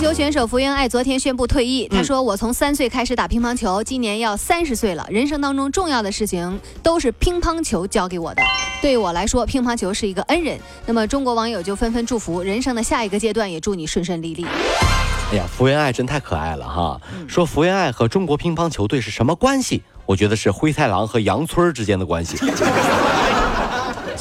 球选手福原爱昨天宣布退役。她说：“我从三岁开始打乒乓球，今年要三十岁了。人生当中重要的事情都是乒乓球教给我的。对我来说，乒乓球是一个恩人。”那么中国网友就纷纷祝福人生的下一个阶段，也祝你顺顺利利。哎呀，福原爱真太可爱了哈！说福原爱和中国乒乓球队是什么关系？我觉得是灰太狼和杨村之间的关系。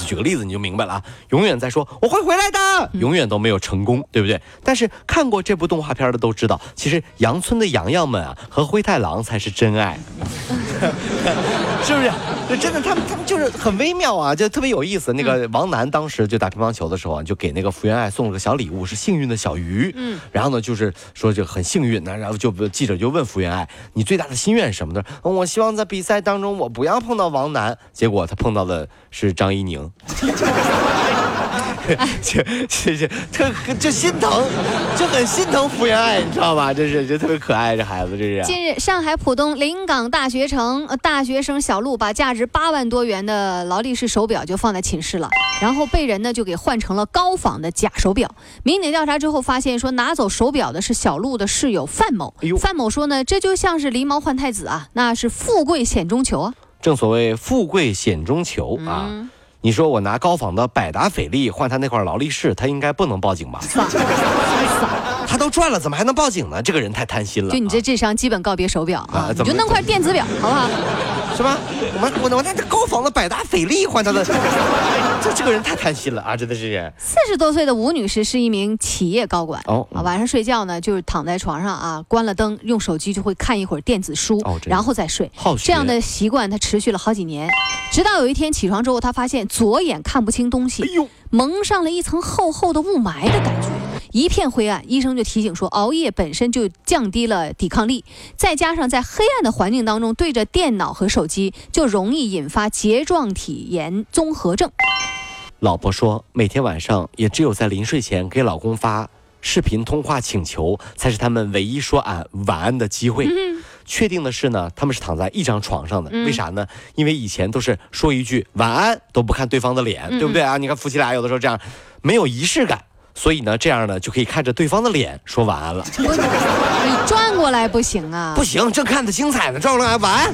举个例子你就明白了啊！永远在说我会回来的，永远都没有成功，对不对？但是看过这部动画片的都知道，其实羊村的羊羊们啊和灰太狼才是真爱，是不是？真的，他们他们就是很微妙啊，就特别有意思。那个王楠当时就打乒乓球的时候啊，就给那个福原爱送了个小礼物，是幸运的小鱼。嗯，然后呢，就是说就很幸运呢，然后就记者就问福原爱，你最大的心愿是什么呢？我希望在比赛当中我不要碰到王楠。结果他碰到的是张怡宁。就 就就特就心疼，就很心疼福原爱，你知道吧？这是就特别可爱，这孩子这是。近日，上海浦东临港大学城大学生小陆把价值八万多元的劳力士手表就放在寝室了，然后被人呢就给换成了高仿的假手表。民警调查之后发现，说拿走手表的是小陆的室友范某。范某说呢，这就像是狸猫换太子啊，那是富贵险中求啊。正所谓富贵险中求啊。你说我拿高仿的百达翡丽换他那块劳力士，他应该不能报警吧？他都赚了，怎么还能报警呢？这个人太贪心了。就你这智商，基本告别手表啊！你就弄块电子表，好不好？是吧？我们我我拿这高仿的百达翡丽换他的，这这个人太贪心了啊！真的是。四十多岁的吴女士是一名企业高管哦，啊，晚上睡觉呢，就是躺在床上啊，关了灯，用手机就会看一会儿电子书，然后再睡。这样的习惯她持续了好几年，直到有一天起床之后，她发现左眼看不清东西，蒙上了一层厚厚的雾霾的感觉。一片灰暗，医生就提醒说，熬夜本身就降低了抵抗力，再加上在黑暗的环境当中对着电脑和手机，就容易引发睫状体炎综合症。老婆说，每天晚上也只有在临睡前给老公发视频通话请求，才是他们唯一说俺晚安的机会。确定的是呢，他们是躺在一张床上的，为啥呢？因为以前都是说一句晚安都不看对方的脸，对不对啊？你看夫妻俩有的时候这样，没有仪式感。所以呢，这样呢就可以看着对方的脸说晚安了。你转过来不行啊？不行，正看的精彩呢，转过来晚安。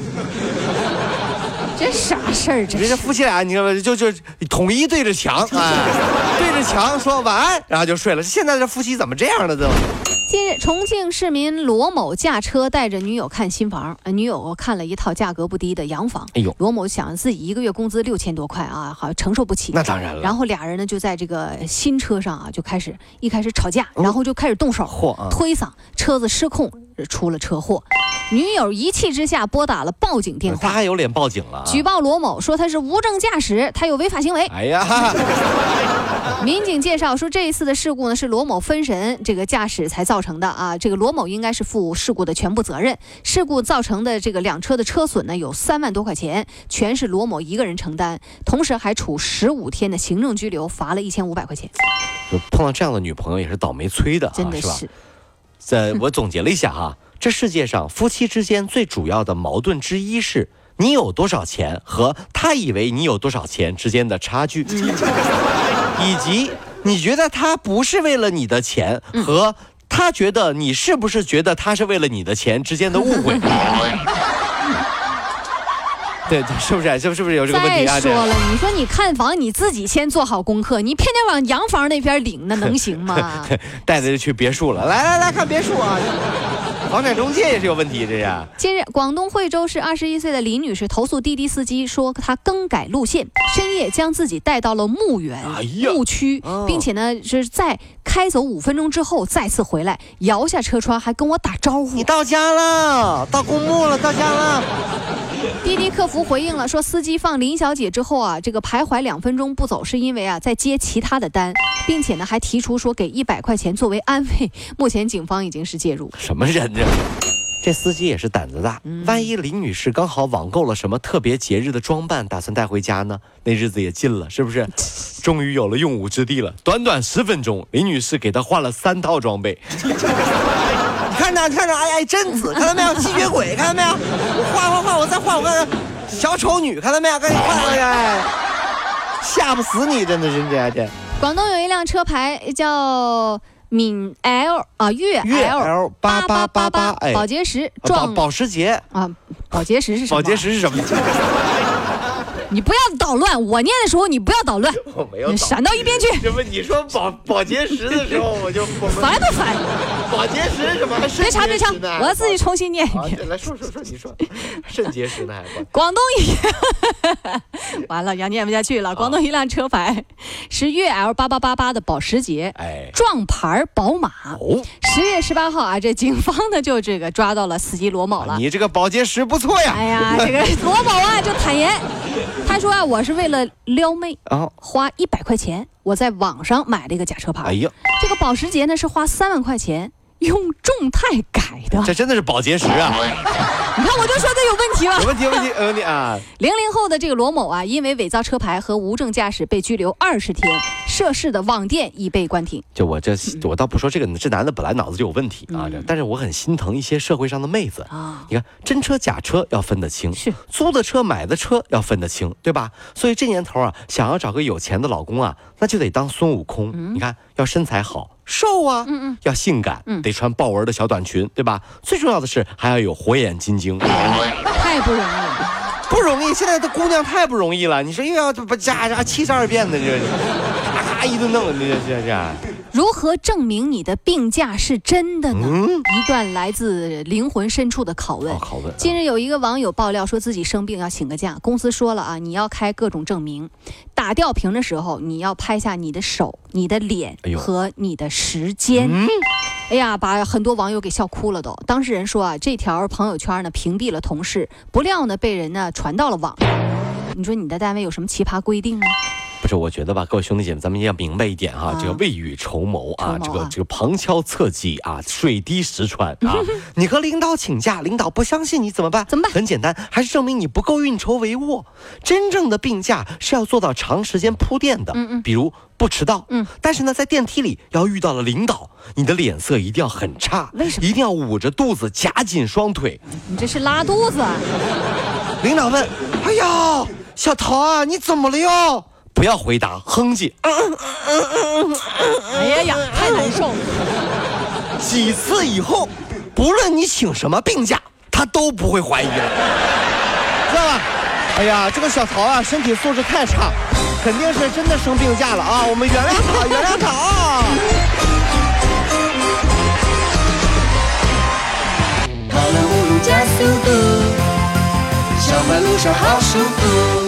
这啥事儿？这人家夫妻俩，你看吧，就就统一对着墙，哎，对着墙说晚安，然后就睡了。现在这夫妻怎么这样了都？近日，重庆市民罗某驾车带着女友看新房，女友看了一套价格不低的洋房。哎呦，罗某想自己一个月工资六千多块啊，好像承受不起。那当然了。然后俩人呢就在这个新车上啊，就开始一开始吵架，然后就开始动手，推搡，车子失控出了车祸。女友一气之下拨打了报警电话，他还有脸报警了，举报罗某说他是无证驾驶，他有违法行为。哎呀，民警介绍说这一次的事故呢是罗某分神这个驾驶才造成的啊，这个罗某应该是负事故的全部责任。事故造成的这个两车的车损呢有三万多块钱，全是罗某一个人承担，同时还处十五天的行政拘留，罚了一千五百块钱。就碰到这样的女朋友也是倒霉催的，真的是。在我总结了一下哈。这世界上夫妻之间最主要的矛盾之一是，你有多少钱和他以为你有多少钱之间的差距，以及你觉得他不是为了你的钱和他觉得你是不是觉得他是为了你的钱之间的误会。对对，是不是？是不是不是有这个问题啊？再说了，你说你看房，你自己先做好功课，你偏偏往洋房那边领，那能行吗？带着去别墅了，来来来看别墅啊！房产中介也是有问题，这是。近日，广东惠州市二十一岁的李女士投诉滴滴司机说，她更改路线，深夜将自己带到了墓园墓区，并且呢是在开走五分钟之后再次回来，摇下车窗还跟我打招呼：“你到家了，到公墓了，到家了。” 滴滴客服回应了，说司机放林小姐之后啊，这个徘徊两分钟不走，是因为啊在接其他的单，并且呢还提出说给一百块钱作为安慰。目前警方已经是介入。什么人呢？这司机也是胆子大，万一林女士刚好网购了什么特别节日的装扮，打算带回家呢？那日子也近了，是不是？终于有了用武之地了。短短十分钟，林女士给他换了三套装备。你看着，看着，哎哎，贞子，看到没有？吸血鬼，看到没有？我换换换，我再换我个小丑女，看到没有？赶紧换哎，吓不死你，真的是这这。广东有一辆车牌叫。闽 L 啊，粤 L 八八八八，哎，保洁石撞保时捷啊，保洁石是什么？保洁石是什么？你不要捣乱，我念的时候你不要捣乱，我没有闪到一边去。这不你说保保洁石的时候，我就 烦不烦？保洁石什么？别查别查，我要自己重新念一遍。来说说说，你说 肾结石呢？还广东一，完了要念不下去了。广东一辆车牌是粤 L 八八八八的保时捷，哎，撞牌宝马。哦，十月十八号啊，这警方呢就这个抓到了司机罗某了。你这个保洁石不错呀。哎呀，这个罗某啊就坦言。他说啊，我是为了撩妹啊，花一百块钱，我在网上买了一个假车牌。哎呀，这个保时捷呢是花三万块钱。用众泰改的，这真的是保洁石啊！你看，我就说这有问题了。有问题，有问题，有问题啊！零零后的这个罗某啊，因为伪造车牌和无证驾驶被拘留二十天，涉事的网店已被关停。就我这，我倒不说这个，这男的本来脑子就有问题啊，但是我很心疼一些社会上的妹子啊。你看，真车假车要分得清，是租的车买的车要分得清，对吧？所以这年头啊，想要找个有钱的老公啊，那就得当孙悟空。你看，要身材好。瘦啊，嗯嗯，要性感，嗯，得穿豹纹的小短裙，对吧？最重要的是还要有火眼金睛，太不容易了，不容易。现在的姑娘太不容易了，你说又要不加加七十二变的，这咔咔一顿弄，这这这。如何证明你的病假是真的呢？一段来自灵魂深处的拷问。拷问。近日有一个网友爆料说自己生病要请个假，公司说了啊，你要开各种证明，打吊瓶的时候你要拍下你的手、你的脸和你的时间。哎呀，把很多网友给笑哭了都。当事人说啊，这条朋友圈呢屏蔽了同事，不料呢被人呢传到了网上。你说你的单位有什么奇葩规定吗？不是，我觉得吧，各位兄弟姐妹，咱们要明白一点哈，这个未雨绸缪啊，这个这个旁敲侧击啊，水滴石穿啊。你和领导请假，领导不相信你怎么办？怎么办？很简单，还是证明你不够运筹帷幄。真正的病假是要做到长时间铺垫的，嗯嗯，比如不迟到，嗯，但是呢，在电梯里要遇到了领导，你的脸色一定要很差，为什么？一定要捂着肚子，夹紧双腿。你这是拉肚子？领导问：“哎呀，小桃啊，你怎么了哟？”不要回答，哼唧。哎呀呀，太难受了。几次以后，不论你请什么病假，他都不会怀疑了，知道吧？哎呀，这个小曹啊，身体素质太差，肯定是真的生病假了啊！我们原谅他，原谅他啊！跑了五路加速度，小马路上好舒服。